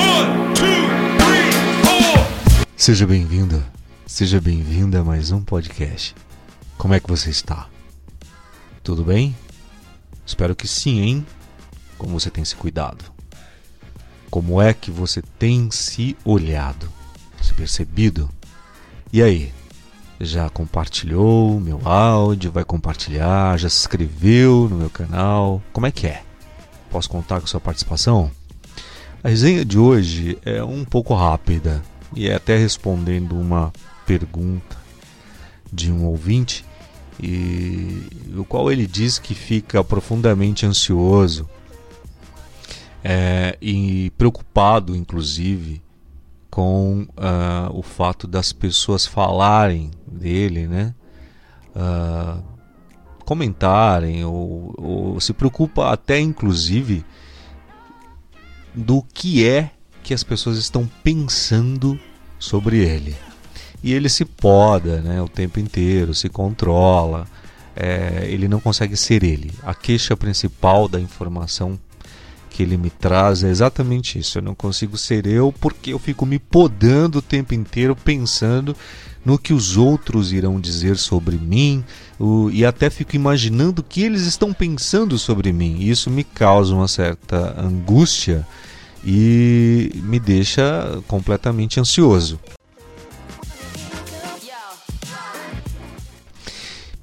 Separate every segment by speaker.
Speaker 1: One, two, three, four.
Speaker 2: Seja bem-vindo, seja bem-vinda a mais um podcast. Como é que você está? Tudo bem? Espero que sim, hein? Como você tem se cuidado? Como é que você tem se olhado? Se percebido? E aí? Já compartilhou meu áudio? Vai compartilhar? Já se inscreveu no meu canal? Como é que é? Posso contar com sua participação? A resenha de hoje é um pouco rápida e é até respondendo uma pergunta de um ouvinte e o qual ele diz que fica profundamente ansioso é, e preocupado, inclusive, com uh, o fato das pessoas falarem dele, né? Uh, comentarem ou, ou se preocupa até, inclusive, do que é que as pessoas estão pensando sobre ele. E ele se poda né, o tempo inteiro, se controla, é, ele não consegue ser ele. A queixa principal da informação que ele me traz é exatamente isso. Eu não consigo ser eu porque eu fico me podando o tempo inteiro pensando no que os outros irão dizer sobre mim e até fico imaginando o que eles estão pensando sobre mim. Isso me causa uma certa angústia e me deixa completamente ansioso.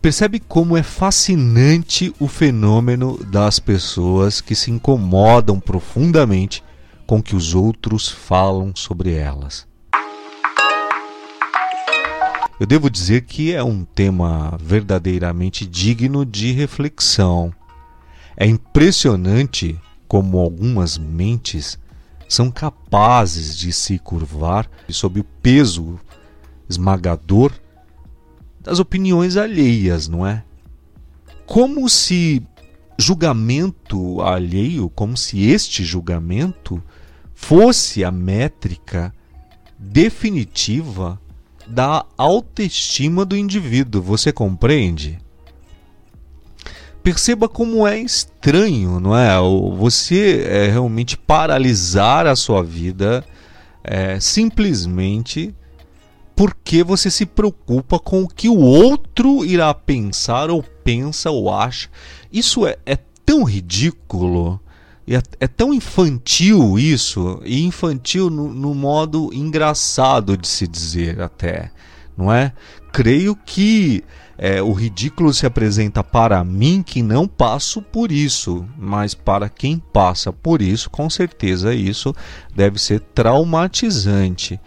Speaker 2: Percebe como é fascinante o fenômeno das pessoas que se incomodam profundamente com que os outros falam sobre elas. Eu devo dizer que é um tema verdadeiramente digno de reflexão. É impressionante como algumas mentes são capazes de se curvar sob o peso esmagador das opiniões alheias, não é? Como se julgamento alheio, como se este julgamento fosse a métrica definitiva da autoestima do indivíduo. Você compreende? Perceba como é estranho, não é? Você é, realmente paralisar a sua vida é, simplesmente porque você se preocupa com o que o outro irá pensar ou pensa ou acha. Isso é, é tão ridículo. É, é, tão infantil isso, e infantil no, no, modo engraçado de se dizer até, não é? Creio que é, o ridículo se apresenta para mim que não passo por isso, mas para quem passa por isso, com certeza isso deve ser traumatizante.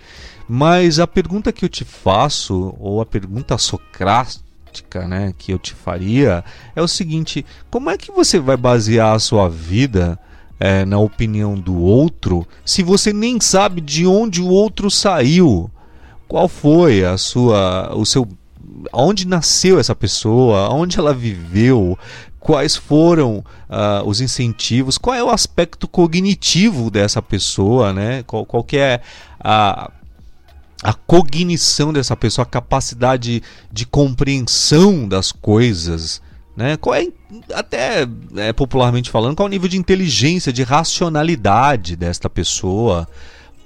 Speaker 2: Mas a pergunta que eu te faço, ou a pergunta socrática né, que eu te faria, é o seguinte: como é que você vai basear a sua vida é, na opinião do outro se você nem sabe de onde o outro saiu? Qual foi a sua, o seu, onde nasceu essa pessoa, onde ela viveu, quais foram uh, os incentivos, qual é o aspecto cognitivo dessa pessoa, né? Qual, qual que é a a cognição dessa pessoa, a capacidade de compreensão das coisas, né? Qual é, até é, popularmente falando, qual é o nível de inteligência, de racionalidade desta pessoa,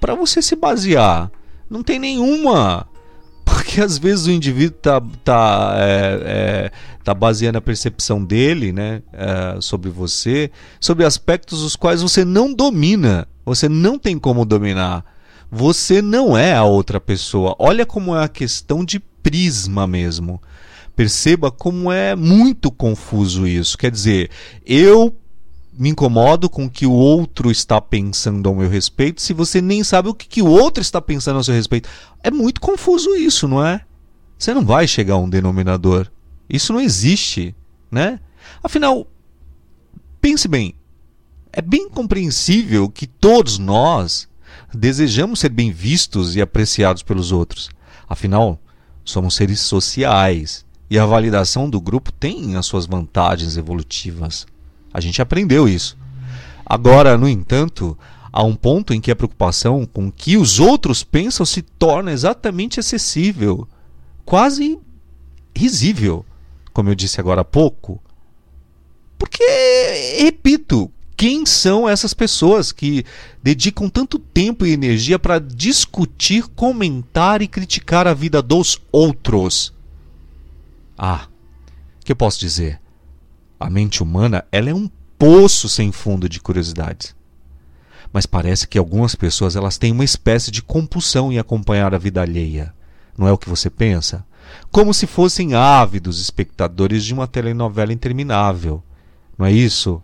Speaker 2: para você se basear. Não tem nenhuma. Porque às vezes o indivíduo tá, tá, é, é, tá baseando a percepção dele né, é, sobre você, sobre aspectos os quais você não domina, você não tem como dominar. Você não é a outra pessoa. Olha como é a questão de prisma mesmo. Perceba como é muito confuso isso. Quer dizer, eu me incomodo com o que o outro está pensando ao meu respeito se você nem sabe o que, que o outro está pensando ao seu respeito. É muito confuso isso, não é? Você não vai chegar a um denominador. Isso não existe, né? Afinal, pense bem. É bem compreensível que todos nós desejamos ser bem vistos e apreciados pelos outros. Afinal, somos seres sociais e a validação do grupo tem as suas vantagens evolutivas. A gente aprendeu isso. Agora, no entanto, há um ponto em que a preocupação com o que os outros pensam se torna exatamente acessível, quase risível, como eu disse agora há pouco. Porque, repito, Quem são essas pessoas que dedicam tanto tempo e energia para discutir, comentar e criticar a vida dos outros? Ah, que eu posso dizer? A mente humana ela é um poço sem fundo de curiosidades. Mas parece que algumas pessoas elas têm uma espécie de compulsão em acompanhar a vida alheia. Não é o que você pensa? Como se fossem ávidos espectadores de uma telenovela interminável. Não é isso?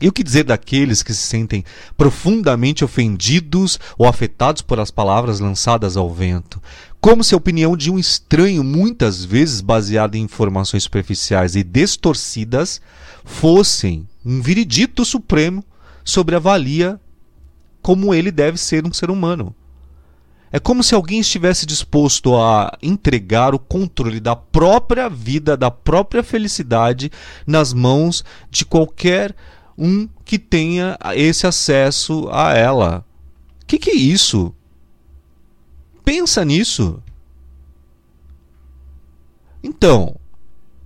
Speaker 2: E o que dizer daqueles que se sentem profundamente ofendidos ou afetados por as palavras lançadas ao vento? Como se a opinião de um estranho, muitas vezes baseada em informações superficiais e distorcidas, fossem um veredito supremo sobre a valia como ele deve ser um ser humano. É como se alguém estivesse disposto a entregar o controle da própria vida, da própria felicidade nas mãos de qualquer um que tenha esse acesso a ela. O que, que é isso? Pensa nisso. Então,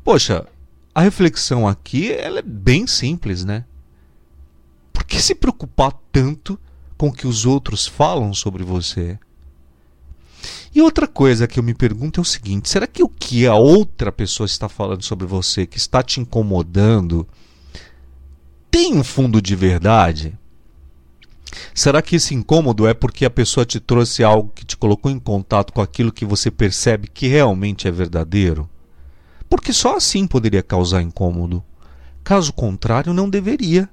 Speaker 2: poxa, a reflexão aqui ela é bem simples, né? Por que se preocupar tanto com o que os outros falam sobre você? E outra coisa que eu me pergunto é o seguinte: será que o que a outra pessoa está falando sobre você, que está te incomodando, tem um fundo de verdade? Será que esse incômodo é porque a pessoa te trouxe algo que te colocou em contato com aquilo que você percebe que realmente é verdadeiro? Porque só assim poderia causar incômodo. Caso contrário, não deveria.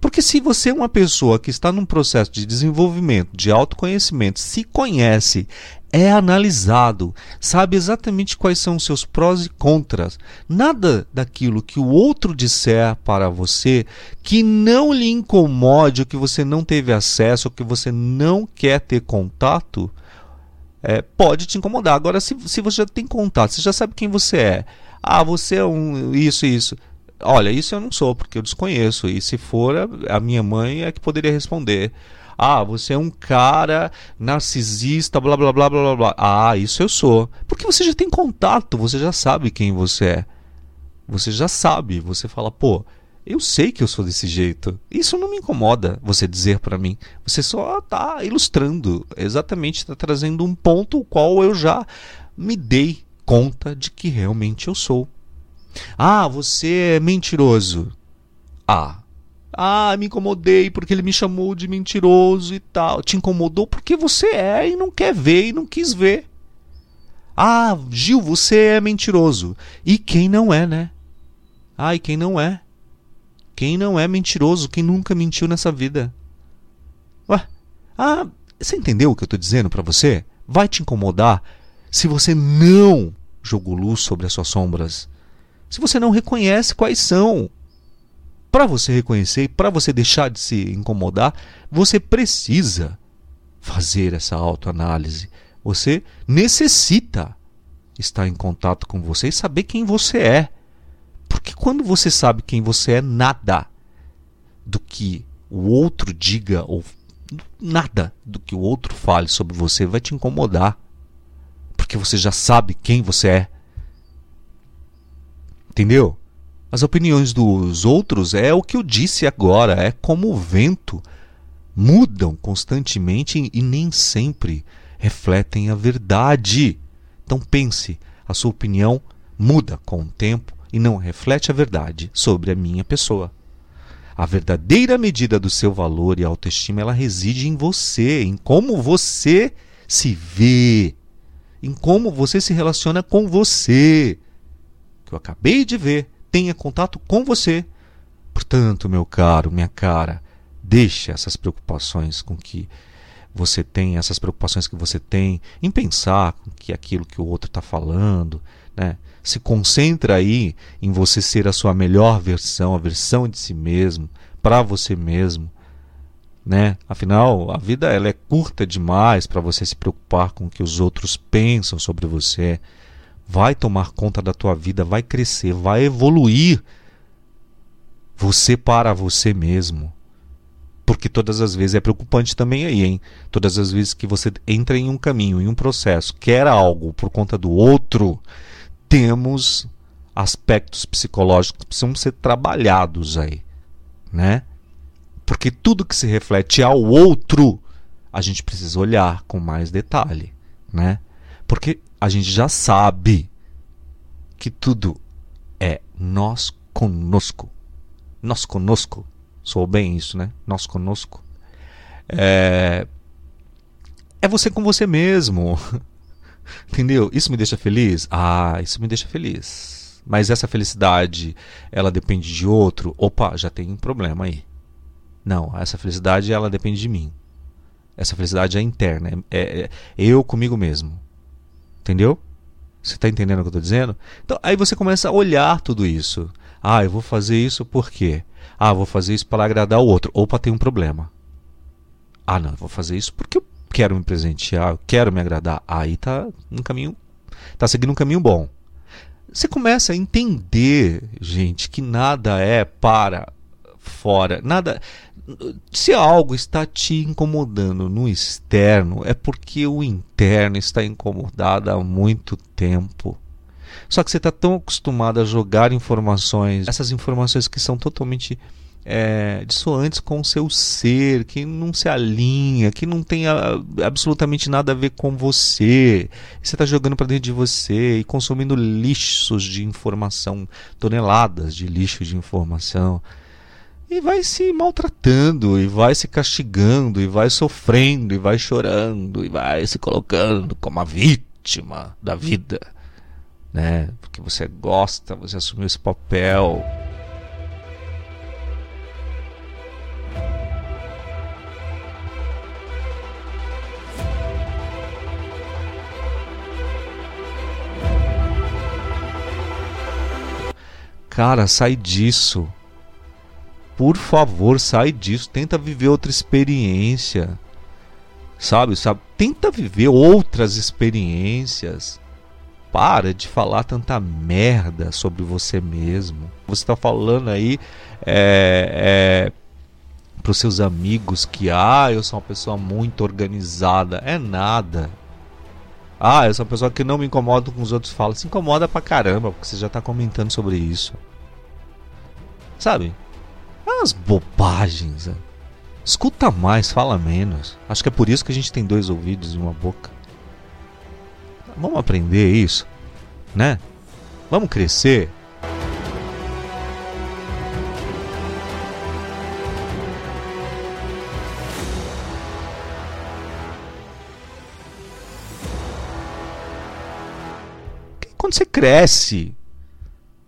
Speaker 2: Porque se você é uma pessoa que está num processo de desenvolvimento, de autoconhecimento, se conhece, é analisado, sabe exatamente quais são os seus prós e contras. Nada daquilo que o outro disser para você que não lhe incomode, ou que você não teve acesso, ou que você não quer ter contato, é, pode te incomodar. Agora, se, se você já tem contato, você já sabe quem você é. Ah, você é um isso isso. Olha, isso eu não sou, porque eu desconheço. E se for, a, minha mãe é que poderia responder. Ah, você é um cara narcisista, blá blá blá blá blá blá. Ah, isso eu sou. Porque você já tem contato, você já sabe quem você é. Você já sabe, você fala, pô, eu sei que eu sou desse jeito. Isso não me incomoda você dizer para mim. Você só está ilustrando, exatamente está trazendo um ponto o qual eu já me dei conta de que realmente eu sou. Ah, você é mentiroso. Ah, ah, me incomodei porque ele me chamou de mentiroso e tal. Te incomodou porque você é e não quer ver e não quis ver. Ah, Gil, você é mentiroso. E quem não é, né? Ah, e quem não é? Quem não é mentiroso? Quem nunca mentiu nessa vida? Ué? Ah, você entendeu o que eu estou dizendo para você? Vai te incomodar se você não jogou luz sobre as suas sombras. Se você não reconhece quais são. Para você reconhecer para você deixar de se incomodar, você precisa fazer essa autoanálise. Você necessita estar em contato com você e saber quem você é. Porque quando você sabe quem você é, nada do que o outro diga ou nada do que o outro fale sobre você vai te incomodar. Porque você já sabe quem você é. Entendeu? As opiniões dos outros é o que eu disse agora, é como o vento. Mudam constantemente e nem sempre refletem a verdade. Então pense, a sua opinião muda com o tempo e não reflete a verdade sobre a minha pessoa. A verdadeira medida do seu valor e autoestima ela reside em você, em como você se vê, em como você se relaciona com você. Que eu acabei de ver tenha contato com você. Portanto, meu caro, minha cara, deixe essas preocupações com que você tem, essas preocupações que você tem em pensar que aquilo que o outro está falando, né? Se concentra aí em você ser a sua melhor versão, a versão de si mesmo, para você mesmo, né? Afinal, a vida ela é curta demais para você se preocupar com o que os outros pensam sobre você vai tomar conta da tua vida, vai crescer, vai evoluir. Você para você mesmo. Porque todas as vezes é preocupante também aí, hein? Todas as vezes que você entra em um caminho, em um processo, quer algo por conta do outro, temos aspectos psicológicos que precisam ser trabalhados aí. né? Porque tudo que se reflete ao outro, a gente precisa olhar com mais detalhe, né? Porque a gente já sabe que tudo é nós conosco. Nós conosco. Sou bem isso, né? Nós conosco. É, é você com você mesmo. Entendeu? Isso me deixa feliz? Ah, isso me deixa feliz. Mas essa felicidade, ela depende de outro? Opa, já tem um problema aí. Não, essa felicidade, ela depende de mim. Essa felicidade é interna. É, é, é eu comigo mesmo. Entendeu? Você está entendendo o que eu estou dizendo? Então, aí você começa a olhar tudo isso. Ah, eu vou fazer isso por quê? Ah, vou fazer isso para agradar o outro. Ou para ter um problema. Ah, não, eu vou fazer isso porque eu quero me presentear, eu quero me agradar. Aí tá no caminho, tá seguindo um caminho bom. Você começa a entender, gente, que nada é para fora, nada. Se algo está te incomodando no externo, é porque o interno está incomodado há muito tempo. Só que você está tão acostumado a jogar informações, essas informações que são totalmente é, dissoantes com o seu ser, que não se alinha, que não tem a, absolutamente nada a ver com você. Você está jogando para dentro de você e consumindo lixos de informação, toneladas de lixo de informação. E vai se maltratando, e vai se castigando, e vai sofrendo, e vai chorando, e vai se colocando como a vítima da vida. Né? Porque você gosta, você assumiu esse papel. Cara, sai disso. Por favor, sai disso. Tenta viver outra experiência. Sabe, sabe? Tenta viver outras experiências. Para de falar tanta merda sobre você mesmo. Você está falando aí é, é, para os seus amigos que ah, eu sou uma pessoa muito organizada. É nada. Ah, eu sou uma pessoa que não me incomoda com os outros falam. Se incomoda pra caramba, porque você já tá comentando sobre isso. Sabe? É umas bobagens. Né? Escuta mais, fala menos. Acho que é por isso que a gente tem dois ouvidos e uma boca. Vamos aprender isso, né? Vamos crescer. quando você cresce,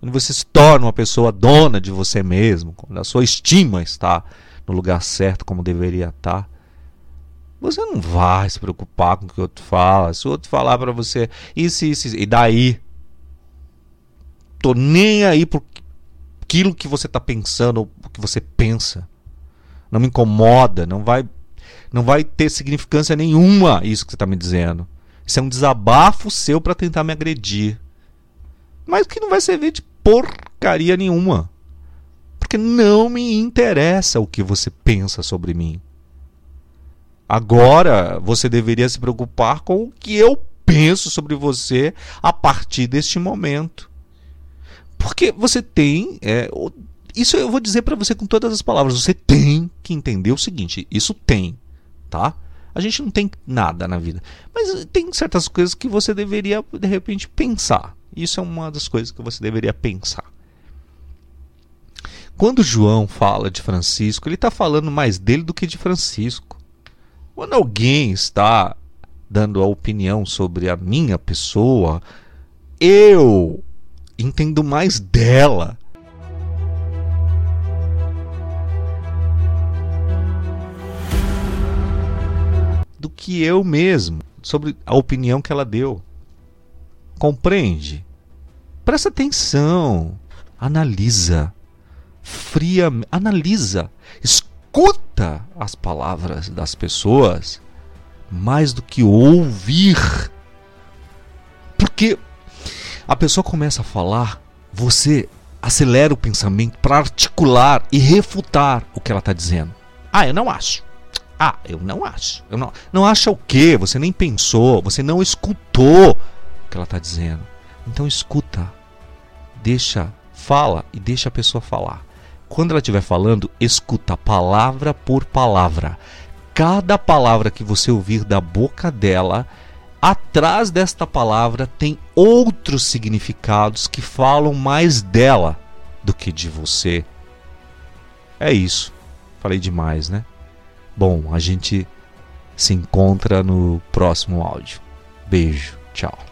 Speaker 2: quando você se torna uma pessoa dona de você mesmo, quando a sua estima está no lugar certo como deveria estar, você não vai se preocupar com o que o outro fala. Se o outro falar para você isso, isso, isso, e daí? Tô nem aí por aquilo que você está pensando, o que você pensa. Não me incomoda, não vai não vai ter significância nenhuma isso que você está me dizendo. Isso é um desabafo seu para tentar me agredir. Mas que não vai servir de porcaria nenhuma. Porque não me interessa o que você pensa sobre mim. Agora você deveria se preocupar com o que eu penso sobre você a partir deste momento. Porque você tem. É, isso eu vou dizer para você com todas as palavras. Você tem que entender o seguinte: isso tem, tá? A gente não tem nada na vida. Mas tem certas coisas que você deveria, de repente, pensar. Isso é uma das coisas que você deveria pensar. Quando João fala de Francisco, ele está falando mais dele do que de Francisco. Quando alguém está dando a opinião sobre a minha pessoa, eu entendo mais dela do que eu mesmo sobre a opinião que ela deu. Compreende? Presta atenção. Analisa. Fria, analisa. Escuta as palavras das pessoas mais do que ouvir. Porque a pessoa começa a falar, você acelera o pensamento para articular e refutar o que ela está dizendo. Ah, eu não acho. Ah, eu não acho. Eu não, não acha o quê? Você nem pensou, você não escutou que ela está dizendo. Então escuta, deixa, fala e deixa a pessoa falar. quando ela estiver falando, escuta palavra por palavra. Cada palavra que você ouvir da boca dela, atrás desta palavra tem outros significados que falam mais dela do que de você. É isso. Falei demais, né? Bom, a gente se encontra no próximo áudio. Beijo, tchau.